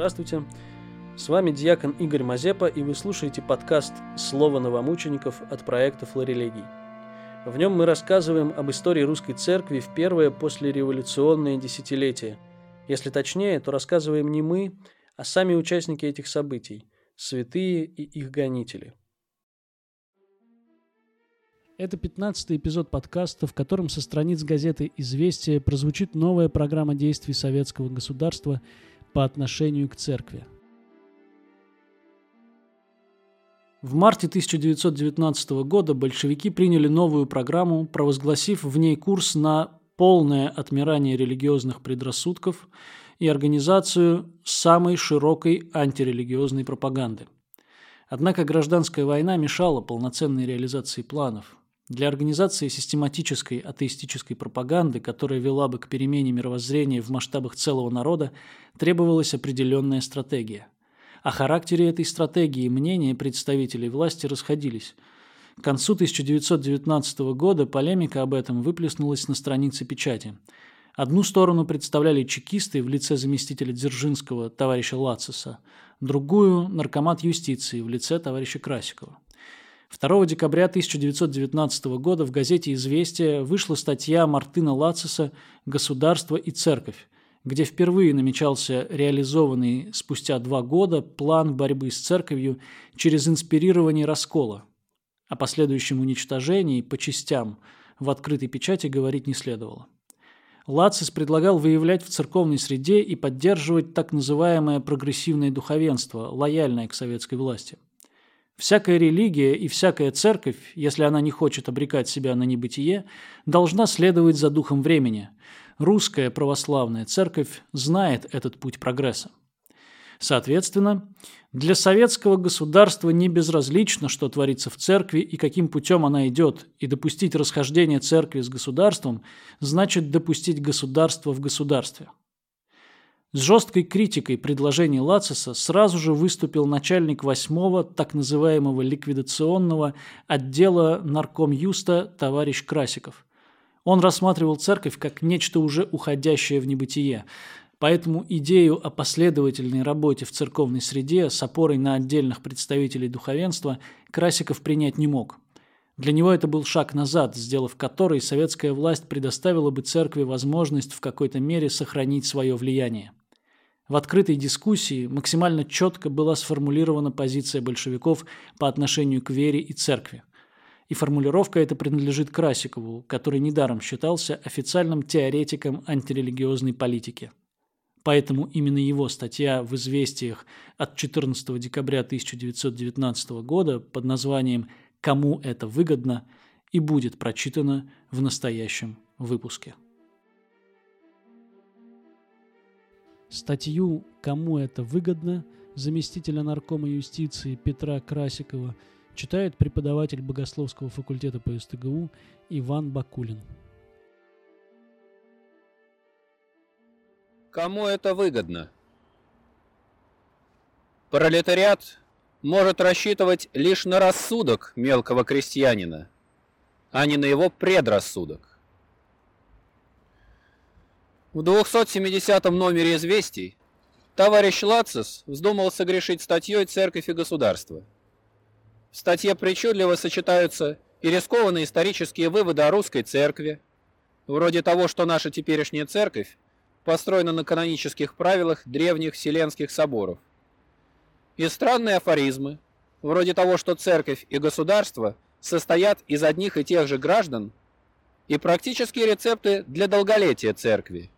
Здравствуйте. С вами диакон Игорь Мазепа, и вы слушаете подкаст «Слово новомучеников» от проекта «Флорелегий». В нем мы рассказываем об истории русской церкви в первое послереволюционное десятилетие. Если точнее, то рассказываем не мы, а сами участники этих событий – святые и их гонители. Это 15 эпизод подкаста, в котором со страниц газеты «Известия» прозвучит новая программа действий советского государства по отношению к церкви – В марте 1919 года большевики приняли новую программу, провозгласив в ней курс на полное отмирание религиозных предрассудков и организацию самой широкой антирелигиозной пропаганды. Однако гражданская война мешала полноценной реализации планов. Для организации систематической атеистической пропаганды, которая вела бы к перемене мировоззрения в масштабах целого народа, требовалась определенная стратегия – о характере этой стратегии мнения представителей власти расходились. К концу 1919 года полемика об этом выплеснулась на странице печати. Одну сторону представляли чекисты в лице заместителя Дзержинского товарища Лациса, другую – наркомат юстиции в лице товарища Красикова. 2 декабря 1919 года в газете «Известия» вышла статья Мартына Лациса «Государство и церковь», где впервые намечался реализованный спустя два года план борьбы с церковью через инспирирование раскола. О последующем уничтожении по частям в открытой печати говорить не следовало. Лацис предлагал выявлять в церковной среде и поддерживать так называемое прогрессивное духовенство, лояльное к советской власти. Всякая религия и всякая церковь, если она не хочет обрекать себя на небытие, должна следовать за духом времени – Русская православная церковь знает этот путь прогресса. Соответственно, для советского государства не безразлично, что творится в церкви и каким путем она идет, и допустить расхождение церкви с государством значит допустить государство в государстве. С жесткой критикой предложений Лациса сразу же выступил начальник восьмого так называемого ликвидационного отдела нарком Юста товарищ Красиков – он рассматривал церковь как нечто уже уходящее в небытие, поэтому идею о последовательной работе в церковной среде с опорой на отдельных представителей духовенства Красиков принять не мог. Для него это был шаг назад, сделав который советская власть предоставила бы церкви возможность в какой-то мере сохранить свое влияние. В открытой дискуссии максимально четко была сформулирована позиция большевиков по отношению к вере и церкви. И формулировка эта принадлежит Красикову, который недаром считался официальным теоретиком антирелигиозной политики. Поэтому именно его статья в «Известиях» от 14 декабря 1919 года под названием «Кому это выгодно» и будет прочитана в настоящем выпуске. Статью «Кому это выгодно» заместителя наркома юстиции Петра Красикова – Читает преподаватель богословского факультета по СТГУ Иван Бакулин. Кому это выгодно? Пролетариат может рассчитывать лишь на рассудок мелкого крестьянина, а не на его предрассудок. В 270 номере «Известий» товарищ Лацис вздумал согрешить статьей «Церковь и государство». В статье причудливо сочетаются и рискованные исторические выводы о русской церкви, вроде того, что наша теперешняя церковь построена на канонических правилах древних Вселенских соборов, и странные афоризмы, вроде того, что церковь и государство состоят из одних и тех же граждан, и практические рецепты для долголетия церкви,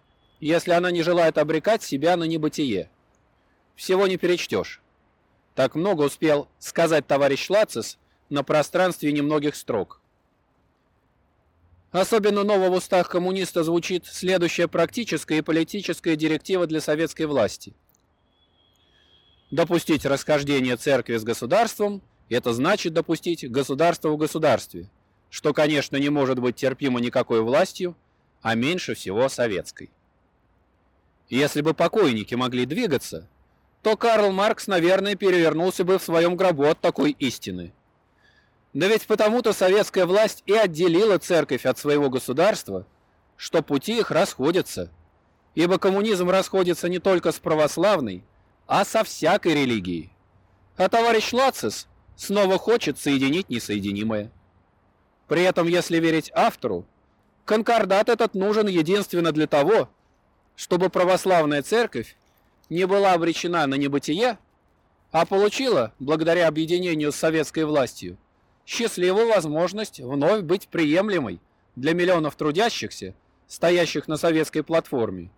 если она не желает обрекать себя на небытие. Всего не перечтешь. Так много успел сказать товарищ Лацис на пространстве немногих строк. Особенно ново в устах коммуниста звучит следующая практическая и политическая директива для советской власти. Допустить расхождение церкви с государством – это значит допустить государство в государстве, что, конечно, не может быть терпимо никакой властью, а меньше всего советской. Если бы покойники могли двигаться, то Карл Маркс, наверное, перевернулся бы в своем гробу от такой истины. Да ведь потому-то советская власть и отделила церковь от своего государства, что пути их расходятся. Ибо коммунизм расходится не только с православной, а со всякой религией. А товарищ Лацис снова хочет соединить несоединимое. При этом, если верить автору, конкордат этот нужен единственно для того, чтобы православная церковь не была обречена на небытие, а получила, благодаря объединению с советской властью, счастливую возможность вновь быть приемлемой для миллионов трудящихся, стоящих на советской платформе,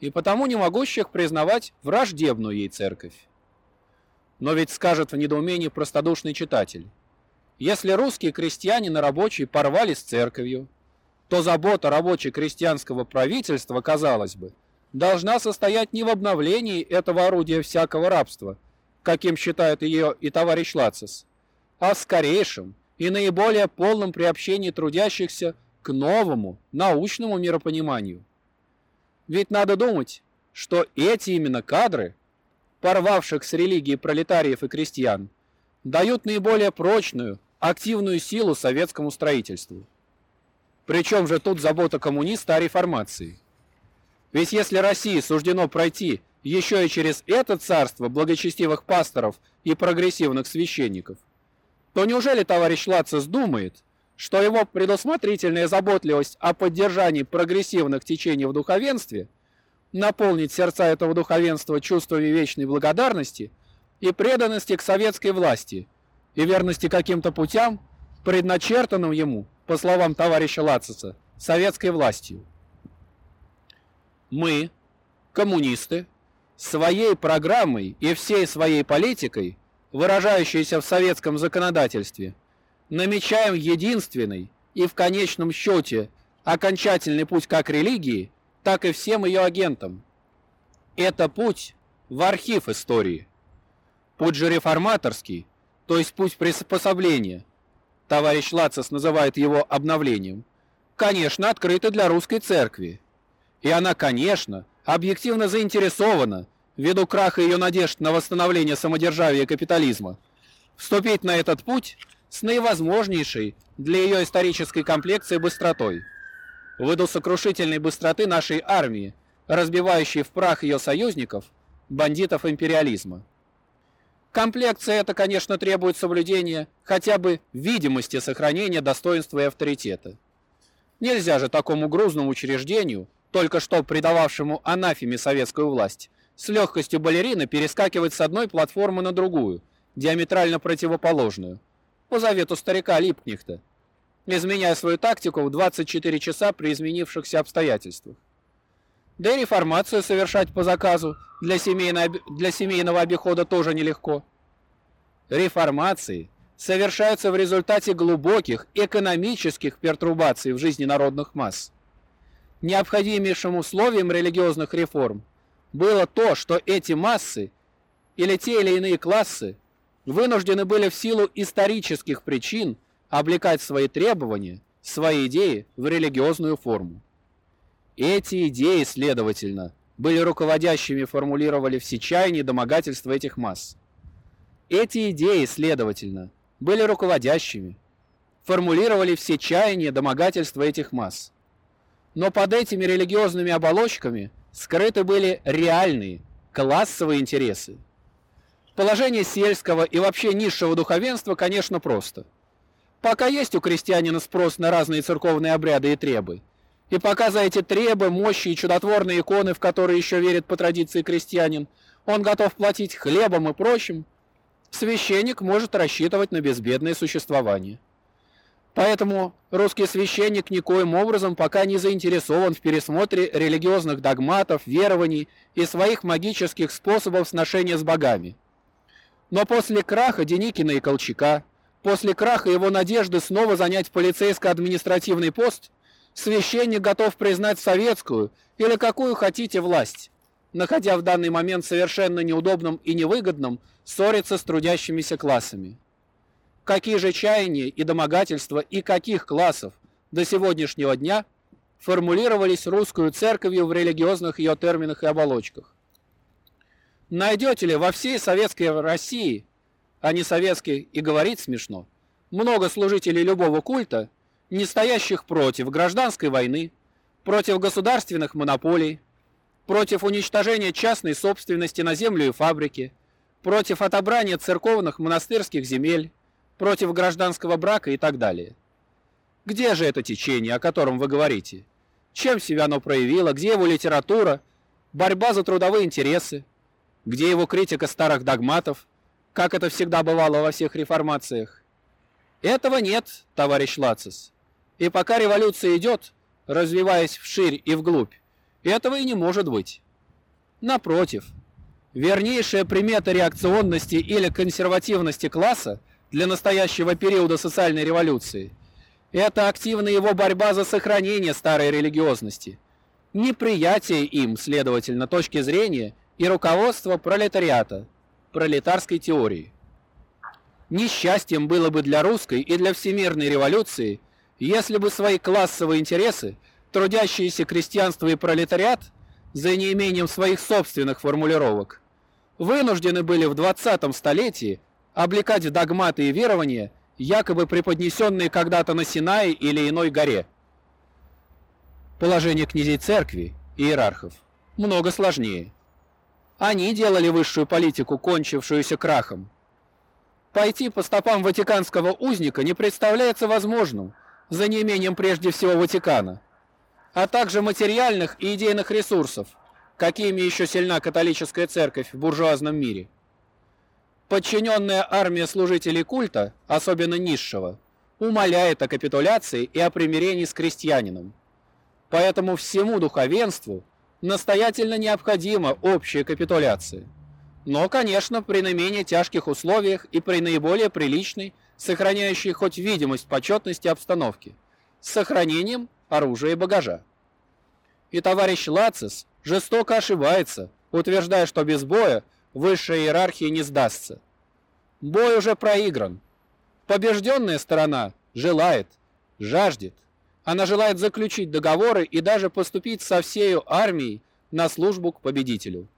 и потому не могущих признавать враждебную ей церковь. Но ведь скажет в недоумении простодушный читатель, если русские крестьяне на рабочие порвали с церковью, то забота рабоче-крестьянского правительства, казалось бы, должна состоять не в обновлении этого орудия всякого рабства, каким считает ее и товарищ Лацис, а в скорейшем и наиболее полном приобщении трудящихся к новому научному миропониманию. Ведь надо думать, что эти именно кадры, порвавших с религией пролетариев и крестьян, дают наиболее прочную, активную силу советскому строительству. Причем же тут забота коммуниста о реформации. Ведь если России суждено пройти еще и через это царство благочестивых пасторов и прогрессивных священников, то неужели товарищ Лацис думает, что его предусмотрительная заботливость о поддержании прогрессивных течений в духовенстве наполнит сердца этого духовенства чувствами вечной благодарности и преданности к советской власти и верности каким-то путям, предначертанным ему, по словам товарища Лациса, советской властью. Мы, коммунисты, своей программой и всей своей политикой, выражающейся в советском законодательстве, намечаем единственный и в конечном счете окончательный путь как религии, так и всем ее агентам. Это путь в архив истории. Путь же реформаторский, то есть путь приспособления, товарищ Лацис называет его обновлением, конечно, открыты для русской церкви. И она, конечно, объективно заинтересована, ввиду краха ее надежд на восстановление самодержавия капитализма, вступить на этот путь с наивозможнейшей для ее исторической комплекции быстротой. Ввиду сокрушительной быстроты нашей армии, разбивающей в прах ее союзников, бандитов империализма. Комплекция эта, конечно, требует соблюдения хотя бы видимости сохранения достоинства и авторитета. Нельзя же такому грузному учреждению только что предававшему анафеме советскую власть, с легкостью балерины перескакивать с одной платформы на другую, диаметрально противоположную, по завету старика Липкнехта, изменяя свою тактику в 24 часа при изменившихся обстоятельствах. Да и реформацию совершать по заказу для, семейного, для семейного обихода тоже нелегко. Реформации совершаются в результате глубоких экономических пертурбаций в жизни народных масс необходимейшим условием религиозных реформ было то, что эти массы или те или иные классы вынуждены были в силу исторических причин облекать свои требования, свои идеи в религиозную форму. Эти идеи, следовательно, были руководящими формулировали все чаяния и домогательства этих масс. Эти идеи, следовательно, были руководящими, формулировали все чаяния и домогательства этих масс. Но под этими религиозными оболочками скрыты были реальные классовые интересы. Положение сельского и вообще низшего духовенства, конечно, просто. Пока есть у крестьянина спрос на разные церковные обряды и требы, и пока за эти требы, мощи и чудотворные иконы, в которые еще верит по традиции крестьянин, он готов платить хлебом и прочим, священник может рассчитывать на безбедное существование. Поэтому русский священник никоим образом пока не заинтересован в пересмотре религиозных догматов, верований и своих магических способов сношения с богами. Но после краха Деникина и Колчака, после краха его надежды снова занять полицейско-административный пост, священник готов признать советскую или какую хотите власть, находя в данный момент совершенно неудобным и невыгодным ссориться с трудящимися классами какие же чаяния и домогательства и каких классов до сегодняшнего дня формулировались русскую церковью в религиозных ее терминах и оболочках. Найдете ли во всей советской России, а не советской и говорить смешно, много служителей любого культа, не стоящих против гражданской войны, против государственных монополий, против уничтожения частной собственности на землю и фабрики, против отобрания церковных монастырских земель, против гражданского брака и так далее. Где же это течение, о котором вы говорите? Чем себя оно проявило? Где его литература? Борьба за трудовые интересы? Где его критика старых догматов? Как это всегда бывало во всех реформациях? Этого нет, товарищ Лацис. И пока революция идет, развиваясь вширь и вглубь, этого и не может быть. Напротив, вернейшая примета реакционности или консервативности класса для настоящего периода социальной революции – это активная его борьба за сохранение старой религиозности, неприятие им, следовательно, точки зрения и руководство пролетариата, пролетарской теории. Несчастьем было бы для русской и для всемирной революции, если бы свои классовые интересы – трудящиеся крестьянство и пролетариат, за неимением своих собственных формулировок, вынуждены были в 20 столетии облекать в догматы и верования, якобы преподнесенные когда-то на Синае или иной горе. Положение князей церкви, иерархов, много сложнее. Они делали высшую политику, кончившуюся крахом. Пойти по стопам ватиканского узника не представляется возможным, за неимением прежде всего Ватикана – а также материальных и идейных ресурсов, какими еще сильна католическая церковь в буржуазном мире. Подчиненная армия служителей культа, особенно низшего, умоляет о капитуляции и о примирении с крестьянином. Поэтому всему духовенству настоятельно необходима общая капитуляция. Но, конечно, при наименее тяжких условиях и при наиболее приличной, сохраняющей хоть видимость почетности обстановки, с сохранением оружия и багажа. И товарищ Лацис жестоко ошибается, утверждая, что без боя высшая иерархия не сдастся. Бой уже проигран. Побежденная сторона желает, жаждет. Она желает заключить договоры и даже поступить со всею армией на службу к победителю.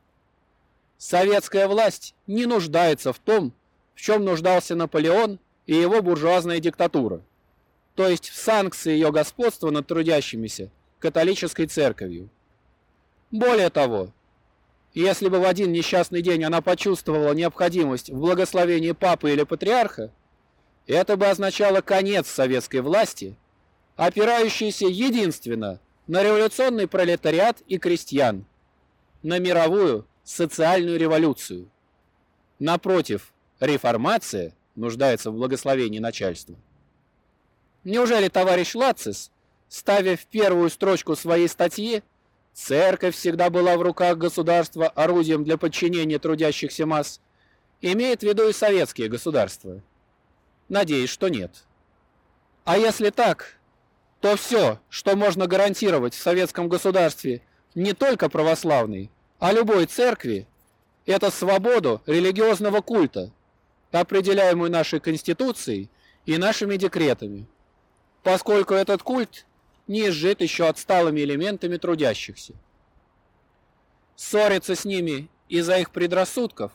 Советская власть не нуждается в том, в чем нуждался Наполеон и его буржуазная диктатура – то есть санкции ее господства над трудящимися католической церковью. Более того, если бы в один несчастный день она почувствовала необходимость в благословении папы или патриарха, это бы означало конец советской власти, опирающейся единственно на революционный пролетариат и крестьян, на мировую социальную революцию. Напротив, реформация нуждается в благословении начальства. Неужели товарищ Лацис, ставя в первую строчку своей статьи «Церковь всегда была в руках государства орудием для подчинения трудящихся масс», имеет в виду и советские государства? Надеюсь, что нет. А если так, то все, что можно гарантировать в советском государстве не только православной, а любой церкви, это свободу религиозного культа, определяемую нашей Конституцией и нашими декретами поскольку этот культ не изжит еще отсталыми элементами трудящихся. Ссориться с ними из-за их предрассудков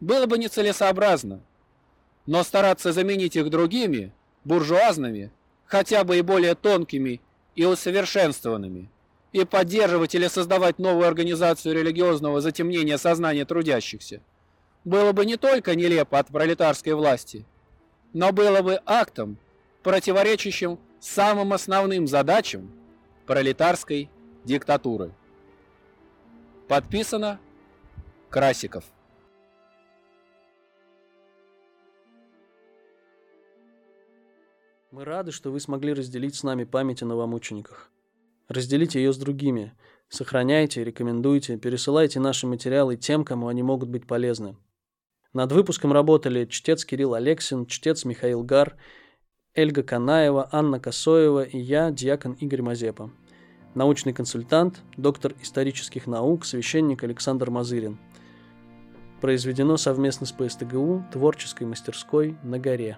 было бы нецелесообразно, но стараться заменить их другими, буржуазными, хотя бы и более тонкими и усовершенствованными, и поддерживать или создавать новую организацию религиозного затемнения сознания трудящихся, было бы не только нелепо от пролетарской власти, но было бы актом, противоречащим самым основным задачам пролетарской диктатуры. Подписано Красиков. Мы рады, что вы смогли разделить с нами память о новомучениках. Разделите ее с другими. Сохраняйте, рекомендуйте, пересылайте наши материалы тем, кому они могут быть полезны. Над выпуском работали чтец Кирилл Алексин, чтец Михаил Гар – Эльга Канаева, Анна Косоева и я, диакон Игорь Мазепа. Научный консультант, доктор исторических наук, священник Александр Мазырин. Произведено совместно с ПСТГУ творческой мастерской на горе.